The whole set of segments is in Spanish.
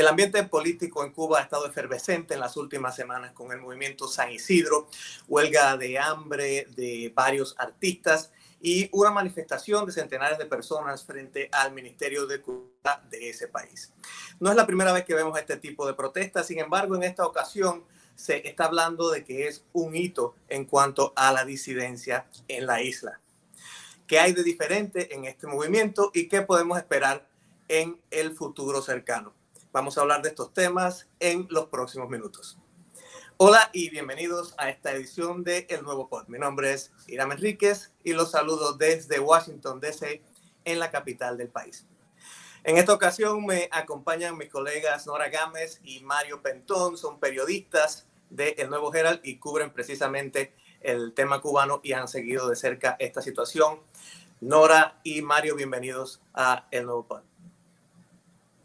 El ambiente político en Cuba ha estado efervescente en las últimas semanas con el movimiento San Isidro, huelga de hambre de varios artistas y una manifestación de centenares de personas frente al Ministerio de Cultura de ese país. No es la primera vez que vemos este tipo de protestas, sin embargo, en esta ocasión se está hablando de que es un hito en cuanto a la disidencia en la isla. ¿Qué hay de diferente en este movimiento y qué podemos esperar en el futuro cercano? Vamos a hablar de estos temas en los próximos minutos. Hola y bienvenidos a esta edición de El Nuevo Pod. Mi nombre es Iram Enríquez y los saludo desde Washington, D.C., en la capital del país. En esta ocasión me acompañan mis colegas Nora Gámez y Mario Pentón, son periodistas de El Nuevo Herald y cubren precisamente el tema cubano y han seguido de cerca esta situación. Nora y Mario, bienvenidos a El Nuevo Pod.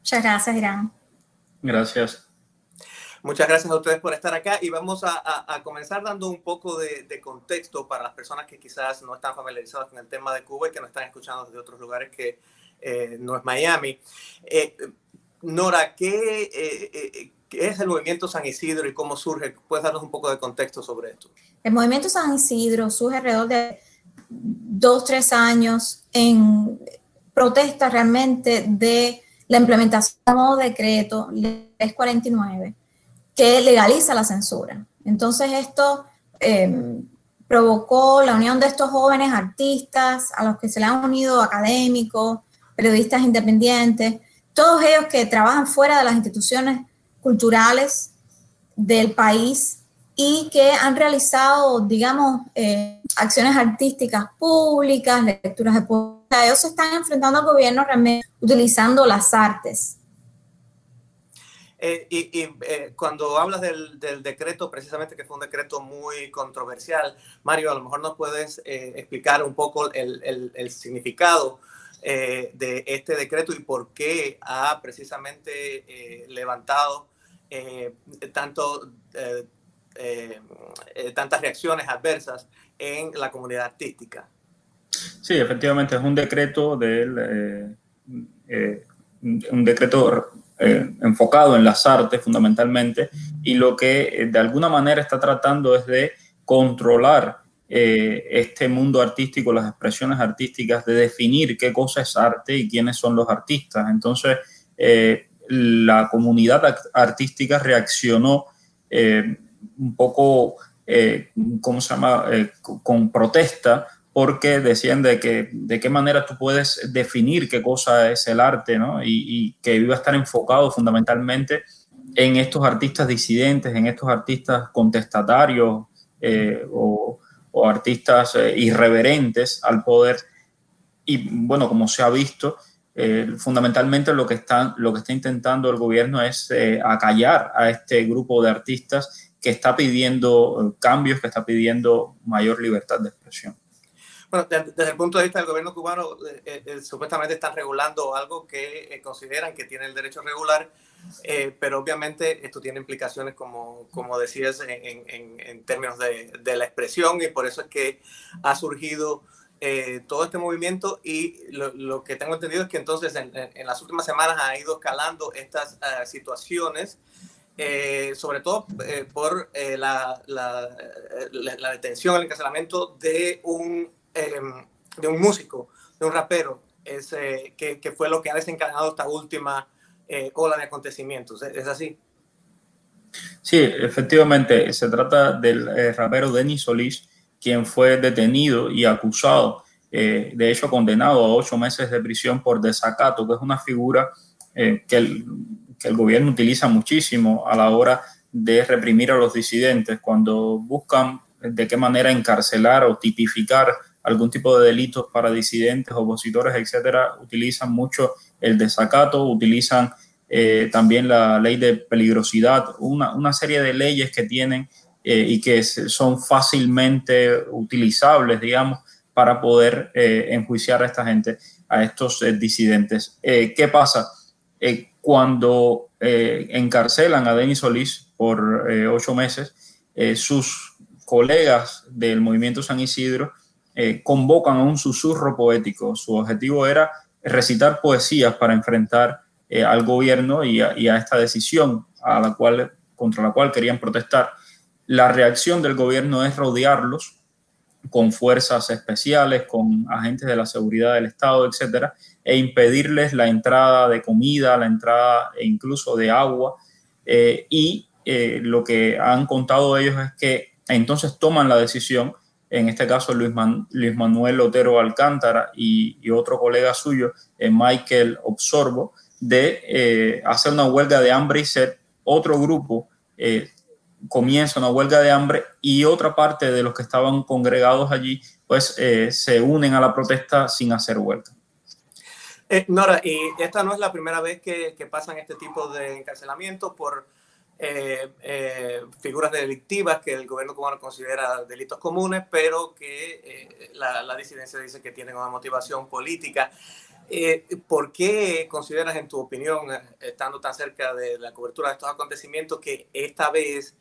Muchas gracias, Irán. Gracias. Muchas gracias a ustedes por estar acá y vamos a, comenzar dando un poco de, contexto para las personas que quizás no están familiarizadas con el tema de Cuba y que nos están escuchando desde otros lugares que eh, no es Miami. Eh, Nora, ¿qué, eh, ¿qué, es el movimiento San Isidro y cómo surge? ¿Puedes darnos un poco de contexto sobre esto? El movimiento San Isidro surge alrededor de dos, tres años en protesta realmente de la implementación del nuevo decreto 349 que legaliza la censura. Entonces esto em, provocó la unión de estos jóvenes artistas, a los que se le han unido académicos, periodistas independientes, todos ellos que trabajan fuera de las instituciones culturales del país y que han realizado, digamos, eh, acciones artísticas públicas, lecturas de. Ellos se están enfrentando al gobierno realmente utilizando las artes. Eh, y, eh, cuando hablas del, decreto, precisamente que fue un decreto muy controversial, Mario, a lo mejor nos puedes explicar un poco el, significado de este decreto y por qué ha precisamente levantado eh, eh, tantas reacciones adversas en la comunidad artística. Sí, efectivamente es un decreto del eh, un decreto enfocado en las artes fundamentalmente y lo que de alguna manera está tratando es de controlar este mundo artístico, las expresiones artísticas, de definir qué cosa es arte y quiénes son los artistas. Entonces, la comunidad artística reaccionó un poco, eh, ¿cómo se llama?, eh, con protesta, porque decían de, que, de qué manera tú puedes definir qué cosa es el arte, ¿no? Y, que iba a estar enfocado fundamentalmente en estos artistas disidentes, en estos artistas contestatarios eh, o, artistas irreverentes al poder. Y bueno, como se ha visto, fundamentalmente lo que, está, lo que está intentando el gobierno es acallar a este grupo de artistas que está pidiendo eh, cambios, que está pidiendo mayor libertad de expresión. Bueno, desde el punto de vista del gobierno cubano, eh, eh, supuestamente están regulando algo que consideran que tiene el derecho regular, pero obviamente esto tiene implicaciones, como, como decías, en, en, términos de, de, la expresión y por eso es que ha surgido todo este movimiento. Y lo, lo, que tengo entendido es que entonces en, en, las últimas semanas ha ido escalando estas situaciones eh, sobre todo eh, por eh, la, la, la, detención, el encarcelamiento de un, em, de un músico, de un rapero, es, que, que, fue lo que ha desencadenado esta última ola de acontecimientos. ¿Es así? Sí, efectivamente, se trata del rapero Denis Solís, quien fue detenido y acusado, de hecho condenado a ocho meses de prisión por desacato, que es una figura que el, que el gobierno utiliza muchísimo a la hora de reprimir a los disidentes cuando buscan de qué manera encarcelar o tipificar algún tipo de delitos para disidentes, opositores, etcétera, utilizan mucho el desacato, utilizan eh, también la ley de peligrosidad, una, una serie de leyes que tienen eh, y que son fácilmente utilizables, digamos, para poder eh, enjuiciar a esta gente, a estos disidentes. ¿Qué pasa? cuando encarcelan a Denis Solís por ocho meses, sus colegas del movimiento San Isidro convocan a un susurro poético. Su objetivo era recitar poesías para enfrentar al gobierno y a, esta decisión a la cual, contra la cual querían protestar. La reacción del gobierno es rodearlos con fuerzas especiales, con agentes de la seguridad del Estado, etcétera, e impedirles la entrada de comida, la entrada e incluso de agua. Eh, y eh, lo que han contado ellos es que entonces toman la decisión, en este caso Luis, Manuel Otero Alcántara y, otro colega suyo, eh, Michael Obsorbo, de hacer una huelga de hambre y sed. Otro grupo comienza una huelga de hambre y otra parte de los que estaban congregados allí, pues se unen a la protesta sin hacer huelga. Eh, Nora, y esta no es la primera vez que, pasan este tipo de encarcelamientos por eh, eh, figuras delictivas que el gobierno cubano considera delitos comunes, pero que la, disidencia dice que tienen una motivación política. ¿Por qué consideras, en tu opinión, estando tan cerca de la cobertura de estos acontecimientos, que esta vez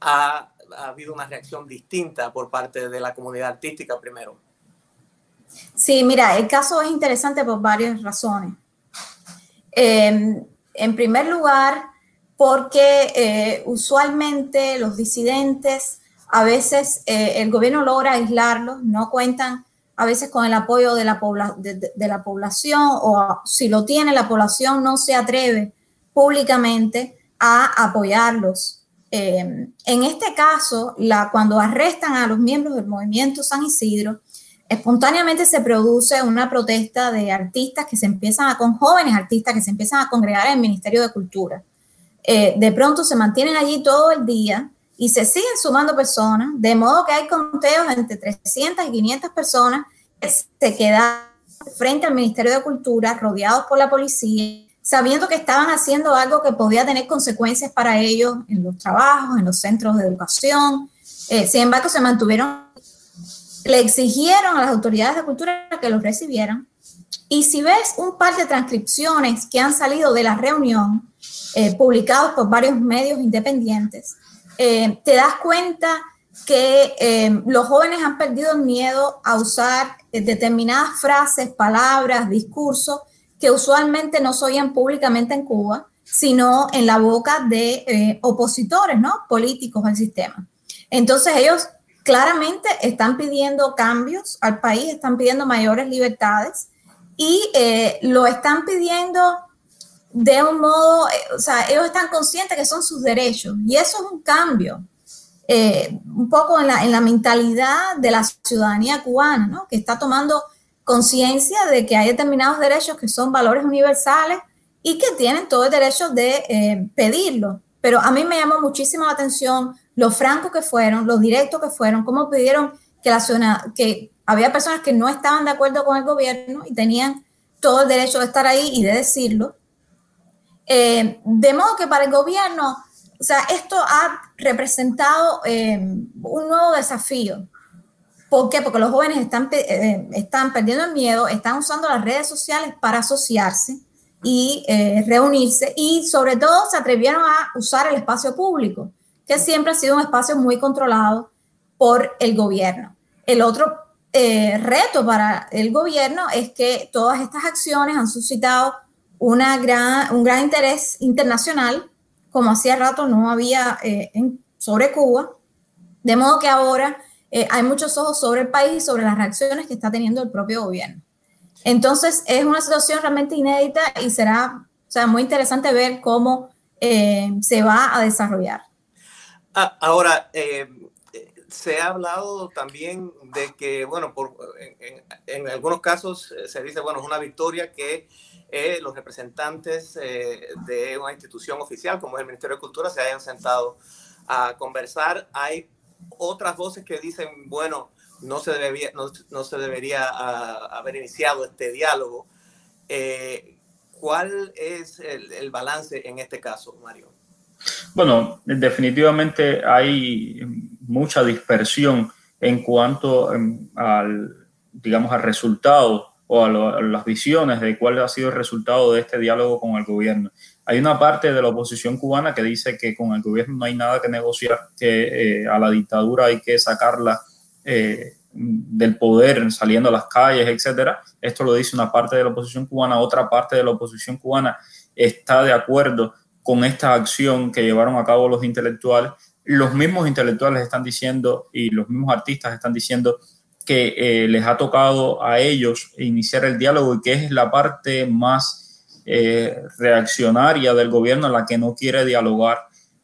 ha habido una reacción distinta por parte de la comunidad artística primero? Sí, mira, el caso es interesante por varias razones. Em, en primer lugar, porque eh, usualmente los disidentes, a veces eh, el gobierno logra aislarlos, no cuentan a veces con el apoyo de la, la población o si lo tiene la población no se atreve públicamente a apoyarlos. Em, en este caso, cuando arrestan a los miembros del movimiento San Isidro, espontáneamente se produce una protesta de artistas que se empiezan a, con jóvenes artistas que se empiezan a congregar en el Ministerio de Cultura. Eh, de pronto se mantienen allí todo el día y se siguen sumando personas, de modo que hay conteos entre 300 y 500 personas que se quedan frente al Ministerio de Cultura, rodeados por la policía, sabiendo que estaban haciendo algo que podía tener consecuencias para ellos en los trabajos, en los centros de educación. Eh, sin embargo, se mantuvieron le exigieron a las autoridades de cultura que los recibieran. Y si ves un par de transcripciones que han salido de la reunión, eh, publicados por varios medios independientes, eh, te das cuenta que eh, los jóvenes han perdido el miedo a usar determinadas frases, palabras, discursos que usualmente no se oían públicamente en Cuba, sino en la boca de opositores ¿no? políticos al sistema. Entonces ellos claramente están pidiendo cambios al país, están pidiendo mayores libertades y eh, lo están pidiendo de un modo, eh, o sea, ellos están conscientes que son sus derechos y eso es un cambio. Eh, un poco en la, en la mentalidad de la ciudadanía cubana, ¿no? que está tomando conciencia de que hay determinados derechos que son valores universales y que tienen todo el derecho de pedirlo. Pero a mí me llamó muchísimo la atención lo francos que fueron, lo directos que fueron, cómo pidieron que la zona, que había personas que no estaban de acuerdo con el gobierno y tenían todo el derecho de estar ahí y de decirlo. Eh, de modo que para el gobierno, o sea, esto ha representado eh, un nuevo desafío. ¿Por qué? Porque los jóvenes están, eh, están perdiendo el miedo, están usando las redes sociales para asociarse y reunirse y sobre todo se atrevieron a usar el espacio público que siempre ha sido un espacio muy controlado por el gobierno. El otro eh, reto para el gobierno es que todas estas acciones han suscitado una gran, un gran interés internacional, como hacía rato no había eh, sobre Cuba, de modo que ahora eh, hay muchos ojos sobre el país, sobre las reacciones que está teniendo el propio gobierno. Entonces es una situación realmente inédita y será o sea, muy interesante ver cómo se va a desarrollar. Ah, ahora, eh, se ha hablado también de que, bueno, por, en, algunos casos eh, se dice, bueno, es una victoria que eh, los representantes de una institución oficial como es el Ministerio de Cultura se hayan sentado a conversar. Hay otras voces que dicen, bueno, no se debería, no, se debería ah, haber iniciado este diálogo. ¿Cuál es el balance en este caso, Mario? Bueno, definitivamente hay mucha dispersión en cuanto em, al, digamos, al resultado o a, las visiones de cuál ha sido el resultado de este diálogo con el gobierno. Hay una parte de la oposición cubana que dice que con el gobierno no hay nada que negociar, que eh, a la dictadura hay que sacarla eh, del poder saliendo a las calles, etcétera. Esto lo dice una parte de la oposición cubana, otra parte de la oposición cubana está de acuerdo con esta acción que llevaron a cabo los intelectuales. Los mismos intelectuales están diciendo y los mismos artistas están diciendo que eh, les ha tocado a ellos iniciar el diálogo y que es la parte más eh, reaccionaria del gobierno la que no quiere dialogar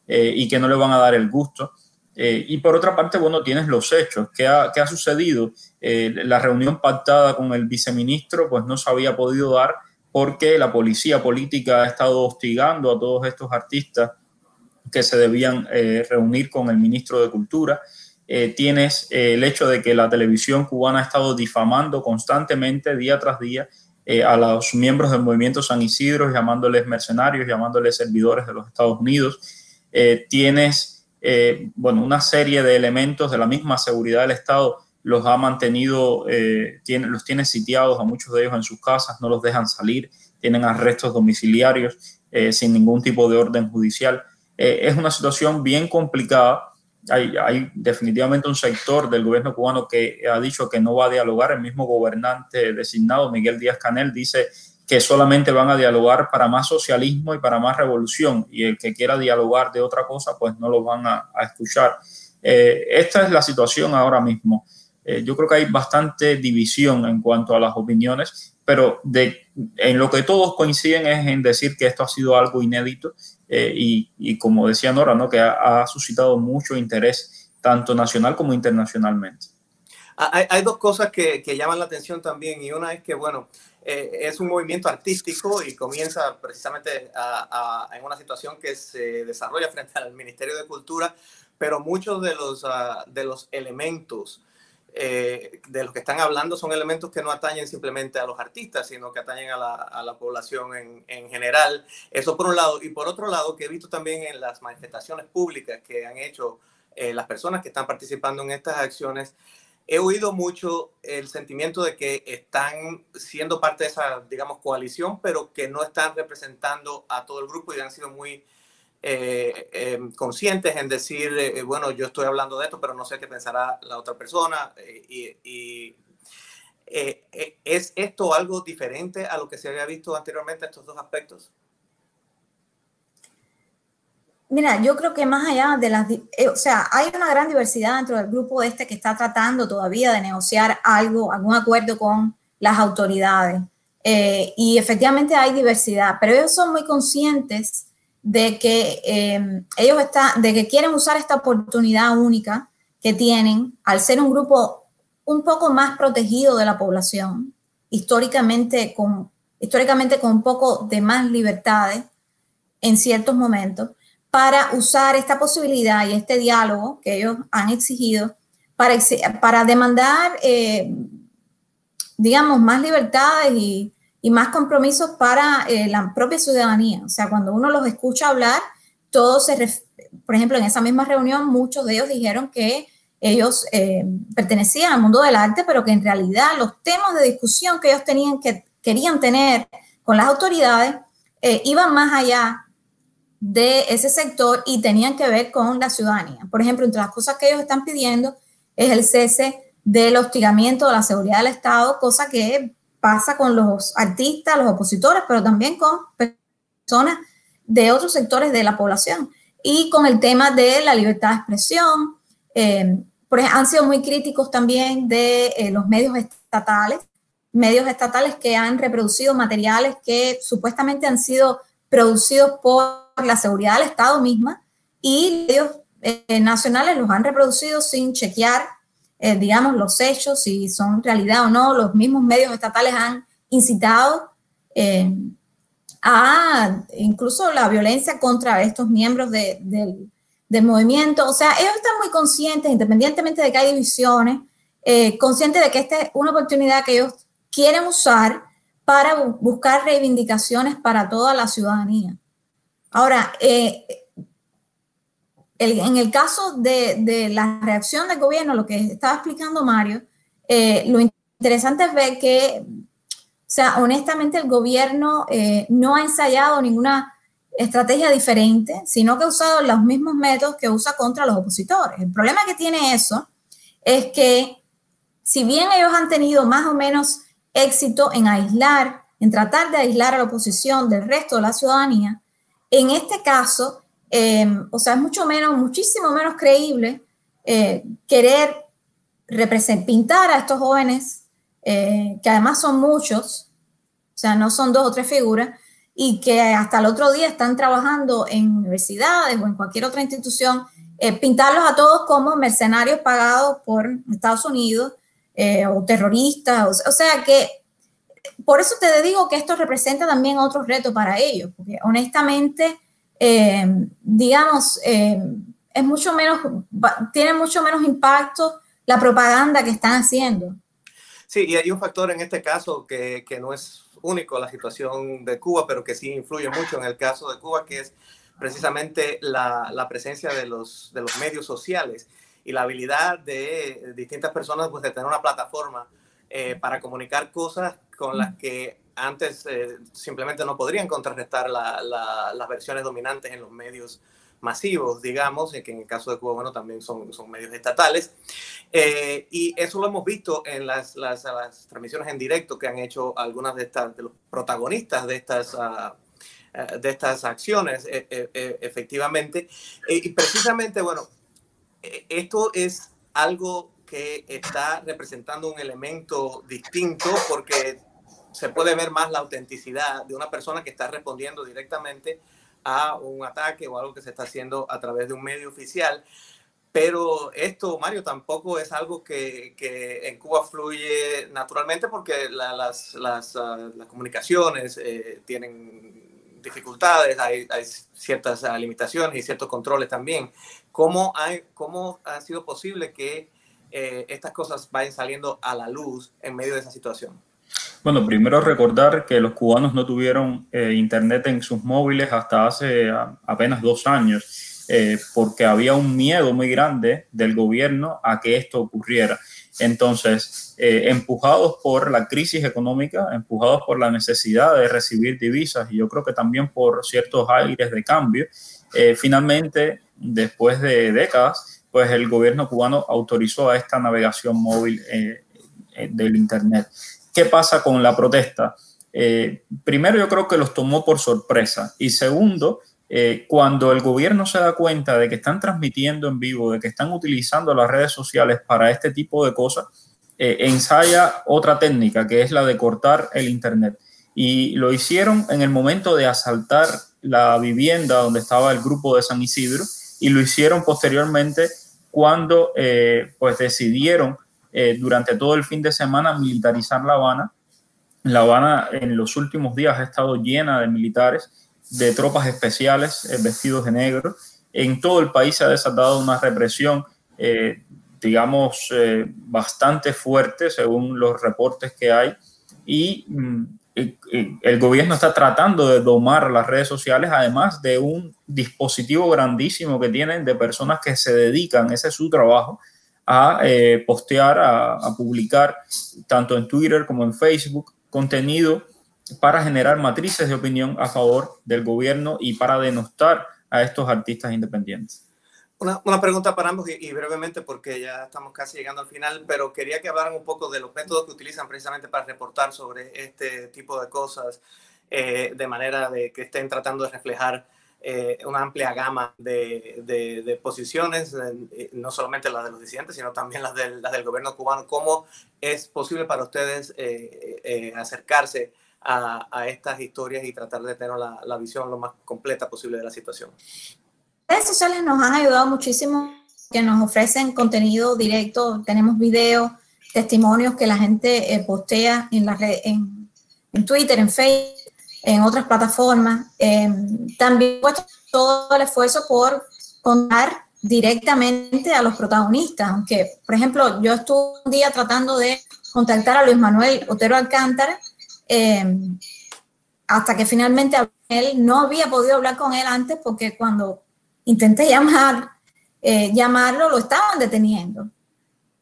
eh, y que no le van a dar el gusto. y por otra parte, bueno, tienes los hechos. ¿Qué ha, qué ha sucedido? la reunión pactada con el viceministro pues no se había podido dar porque la policía política ha estado hostigando a todos estos artistas que se debían reunir con el ministro de Cultura. Eh, tienes eh, el hecho de que la televisión cubana ha estado difamando constantemente, día tras día, a los miembros del movimiento San Isidro, llamándoles mercenarios, llamándoles servidores de los Estados Unidos. tienes, bueno, una serie de elementos de la misma seguridad del Estado los ha mantenido, eh, los tiene sitiados a muchos de ellos en sus casas, no los dejan salir, tienen arrestos domiciliarios eh, sin ningún tipo de orden judicial. Eh, es una situación bien complicada. Hay, definitivamente un sector del gobierno cubano que ha dicho que no va a dialogar. El mismo gobernante designado, Miguel Díaz Canel, dice que solamente van a dialogar para más socialismo y para más revolución. Y el que quiera dialogar de otra cosa, pues no lo van a, escuchar. esta es la situación ahora mismo. Eh, yo creo que hay bastante división en cuanto a las opiniones, pero en lo que todos coinciden es en decir que esto ha sido algo inédito eh, y, y, como decía Nora, ¿no? que ha, suscitado mucho interés tanto nacional como internacionalmente. Hay, hay dos cosas que, que, llaman la atención también y una es que, bueno, eh, es un movimiento artístico y comienza precisamente a, a, en una situación que se desarrolla frente al Ministerio de Cultura, pero muchos de los, uh, de los elementos eh, de los que están hablando son elementos que no atañen simplemente a los artistas, sino que atañen a la, a la población en, en, general. Eso por un lado. Y por otro lado, que he visto también en las manifestaciones públicas que han hecho eh, las personas que están participando en estas acciones, he oído mucho el sentimiento de que están siendo parte de esa, digamos, coalición, pero que no están representando a todo el grupo y han sido muy eh, eh, conscientes en decir, eh, bueno, yo estoy hablando de esto, pero no sé qué pensará la otra persona. y, ¿Es esto algo diferente a lo que se había visto anteriormente, estos dos aspectos? Mira, yo creo que más allá de las, o sea, hay una gran diversidad dentro del grupo este que está tratando todavía de negociar algo, algún acuerdo con las autoridades. y efectivamente hay diversidad, pero ellos son muy conscientes de que eh, ellos están, de que quieren usar esta oportunidad única que tienen al ser un grupo un poco más protegido de la población, históricamente con, históricamente con un poco de más libertades en ciertos momentos, para usar esta posibilidad y este diálogo que ellos han exigido para, para demandar, eh, digamos, más libertades y, y más compromisos para eh, la propia ciudadanía. O sea, cuando uno los escucha hablar, todos se, por ejemplo, en esa misma reunión, muchos de ellos dijeron que ellos eh, pertenecían al mundo del arte, pero que en realidad los temas de discusión que ellos tenían que querían tener con las autoridades eh, iban más allá de ese sector y tenían que ver con la ciudadanía. Por ejemplo, entre las cosas que ellos están pidiendo es el cese del hostigamiento de la seguridad del Estado, cosa que pasa con los artistas, los opositores, pero también con personas de otros sectores de la población. Y con el tema de la libertad de expresión, eh, han sido muy críticos también de eh, los medios estatales, medios estatales que han reproducido materiales que supuestamente han sido producidos por la seguridad del Estado misma y medios eh, nacionales los han reproducido sin chequear eh, digamos, los hechos, si son realidad o no, los mismos medios estatales han incitado eh, a incluso la violencia contra estos miembros de, del movimiento. O sea, ellos están muy conscientes, independientemente de que hay divisiones, eh, conscientes de que esta es una oportunidad que ellos quieren usar para buscar reivindicaciones para toda la ciudadanía. Ahora, eh, en el caso de, la reacción del gobierno, lo que estaba explicando Mario, eh, lo interesante es ver que, o sea, honestamente el gobierno eh, no ha ensayado ninguna estrategia diferente, sino que ha usado los mismos métodos que usa contra los opositores. El problema que tiene eso es que si bien ellos han tenido más o menos éxito en aislar en tratar de aislar a la oposición del resto de la ciudadanía, en este caso, em, o sea, es mucho menos, muchísimo menos creíble eh, querer pintar a estos jóvenes, eh, que además son muchos, o sea, no son dos o tres figuras, y que hasta el otro día están trabajando en universidades o en cualquier otra institución, eh, pintarlos a todos como mercenarios pagados por Estados Unidos o terroristas, o sea que por eso te digo que esto representa también otro reto para ellos, porque honestamente, eh, digamos, eh, es mucho menos, tiene mucho menos impacto la propaganda que están haciendo. Sí, y hay un factor en este caso que, que no es único la situación de Cuba, pero que sí influye mucho en el caso de Cuba, que es precisamente la, la presencia de los, de los medios sociales y la habilidad de distintas personas pues, de tener una plataforma eh, para comunicar cosas con las que antes eh, simplemente no podrían contrarrestar las versiones dominantes en los medios masivos, digamos, que en el caso de Cuba, bueno, también son, son medios estatales. Eh, y eso lo hemos visto en las, las, transmisiones en directo que han hecho algunas de, estas, de los protagonistas de estas, ah, de estas acciones, efectivamente. y precisamente, bueno, esto es algo que está representando un elemento distinto porque se puede ver más la autenticidad de una persona que está respondiendo directamente a un ataque o algo que se está haciendo a través de un medio oficial. Pero esto, Mario, tampoco es algo que, que en Cuba fluye naturalmente porque las, las, ah, comunicaciones eh, tienen dificultades, hay, hay, ciertas limitaciones y ciertos controles también. ¿Cómo, ¿Cómo ha sido posible que eh, estas cosas vayan saliendo a la luz en medio de esa situación? Bueno, primero recordar que los cubanos no tuvieron eh, internet en sus móviles hasta hace apenas dos años, eh, porque había un miedo muy grande del gobierno a que esto ocurriera. Entonces, empujados por la crisis económica, empujados por la necesidad de recibir divisas y yo creo que también por ciertos aires de cambio, finalmente, después de décadas, pues el gobierno cubano autorizó a esta navegación móvil eh, eh, del Internet. ¿Qué pasa con la protesta? Eh, primero, yo creo que los tomó por sorpresa. Y segundo, cuando el gobierno se da cuenta de que están transmitiendo en vivo, de que están utilizando las redes sociales para este tipo de cosas, ensaya otra técnica, que es la de cortar el Internet. Y lo hicieron en el momento de asaltar la vivienda donde estaba el grupo de San Isidro y lo hicieron posteriormente cuando eh, pues decidieron eh, durante todo el fin de semana militarizar La Habana. La Habana en los últimos días ha estado llena de militares, de tropas especiales eh, vestidos de negro. En todo el país se ha desatado una represión, digamos, bastante fuerte según los reportes que hay. Y mm, el gobierno está tratando de domar las redes sociales, además de un dispositivo grandísimo que tienen de personas que se dedican, ese es su trabajo, a eh, postear, a, publicar, tanto en Twitter como en Facebook, contenido para generar matrices de opinión a favor del gobierno y para denostar a estos artistas independientes. Una, una, pregunta para ambos y, brevemente porque ya estamos casi llegando al final, pero quería que hablaran un poco de los métodos que utilizan precisamente para reportar sobre este tipo de cosas, eh, de manera de que estén tratando de reflejar eh, una amplia gama de, de, posiciones, eh, no solamente las de los disidentes, sino también las del, las del gobierno cubano. ¿Cómo es posible para ustedes acercarse a, a, estas historias y tratar de tener la, la visión lo más completa posible de la situación? redes sociales nos han ayudado muchísimo, que nos ofrecen contenido directo, tenemos videos, testimonios que la gente eh, postea en, la en, en, Twitter, en Facebook, en otras plataformas. Em, también puesto todo el esfuerzo por contar directamente a los protagonistas, aunque, por ejemplo, yo estuve un día tratando de contactar a Luis Manuel Otero Alcántara, em, hasta que finalmente él no había podido hablar con él antes porque cuando intenté llamar, eh, llamarlo, lo estaban deteniendo. O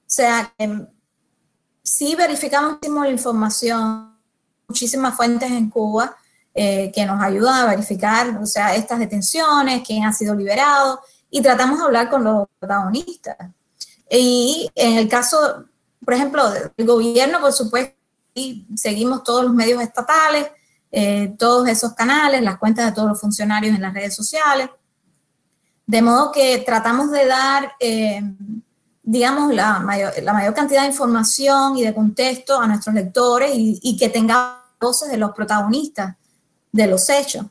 sea, eh, sí verificamos la información, muchísimas fuentes en Cuba eh, que nos ayudan a verificar, o sea, estas detenciones, quién ha sido liberado, y tratamos de hablar con los protagonistas. Y en el caso, por ejemplo, del gobierno, por supuesto, y seguimos todos los medios estatales, eh, todos esos canales, las cuentas de todos los funcionarios en las redes sociales. De modo que tratamos de dar, eh, digamos, la mayor, la mayor, cantidad de información y de contexto a nuestros lectores y, y que tengamos voces de los protagonistas de los hechos.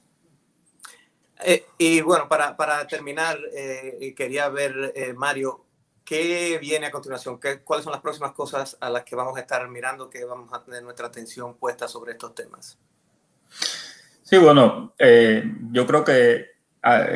Eh, y bueno, para, para terminar, eh, quería ver, eh, Mario, ¿qué viene a continuación? ¿Qué, ¿Cuáles son las próximas cosas a las que vamos a estar mirando, que vamos a tener nuestra atención puesta sobre estos temas? Sí, bueno, yo creo que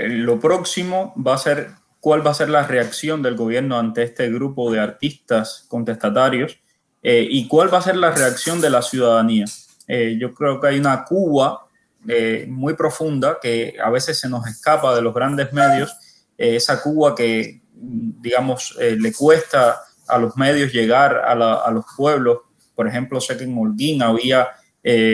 lo próximo va a ser cuál va a ser la reacción del gobierno ante este grupo de artistas contestatarios y cuál va a ser la reacción de la ciudadanía. yo creo que hay una Cuba eh, muy profunda que a veces se nos escapa de los grandes medios, eh, esa Cuba que, digamos, eh, le cuesta a los medios llegar a, los pueblos. Por ejemplo, sé que en Holguín había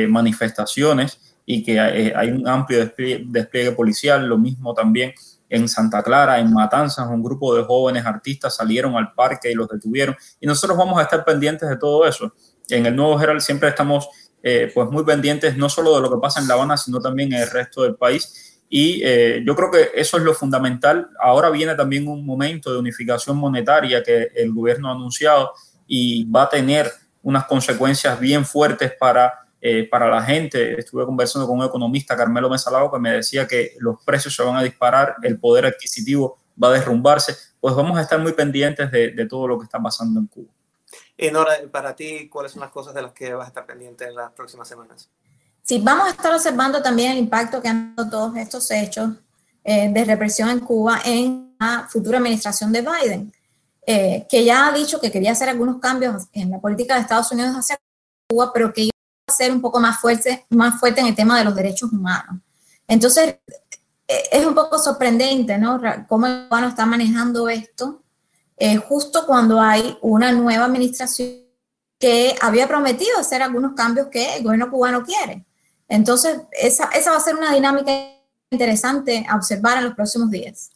manifestaciones y que hay, un amplio despliegue, policial, lo mismo también en Santa Clara, en Matanzas, un grupo de jóvenes artistas salieron al parque y los detuvieron. Y nosotros vamos a estar pendientes de todo eso. En el Nuevo Herald siempre estamos eh, pues muy pendientes no solo de lo que pasa en La Habana, sino también en el resto del país. Y eh, yo creo que eso es lo fundamental. Ahora viene también un momento de unificación monetaria que el gobierno ha anunciado y va a tener unas consecuencias bien fuertes para, eh, para la gente. Estuve conversando con un economista, Carmelo Mesalao, que me decía que los precios se van a disparar, el poder adquisitivo va a derrumbarse. Pues vamos a estar muy pendientes de, de todo lo que está pasando en Cuba. Y Nora, para ti, ¿cuáles son las cosas de las que vas a estar pendiente en las próximas semanas? Sí, vamos a estar observando también el impacto que han dado todos estos hechos eh, de represión en Cuba en la futura administración de Biden, eh, que ya ha dicho que quería hacer algunos cambios en la política de Estados Unidos hacia Cuba, pero que iba a ser un poco más fuerte, más fuerte en el tema de los derechos humanos. Entonces, eh, es un poco sorprendente, ¿no? Cómo el cubano está manejando esto eh, justo cuando hay una nueva administración que había prometido hacer algunos cambios que el gobierno cubano quiere. Entonces, esa, esa va a ser una dinámica interesante a observar en los próximos días.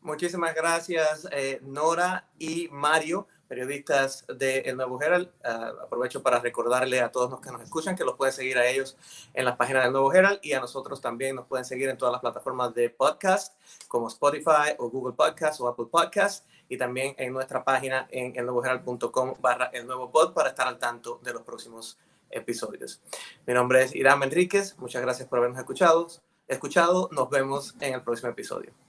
Muchísimas gracias, eh, Nora y Mario periodistas de El Nuevo Herald. Ah, aprovecho para recordarle a todos los que nos escuchan que los pueden seguir a ellos en las páginas del Nuevo Herald y a nosotros también nos pueden seguir en todas las plataformas de podcast como Spotify o Google Podcast o Apple Podcast y también en nuestra página en elnuevoherald.com barra el nuevo pod para estar al tanto de los próximos episodios. Mi nombre es Irán Enríquez, muchas gracias por habernos escuchado. escuchado. Nos vemos en el próximo episodio.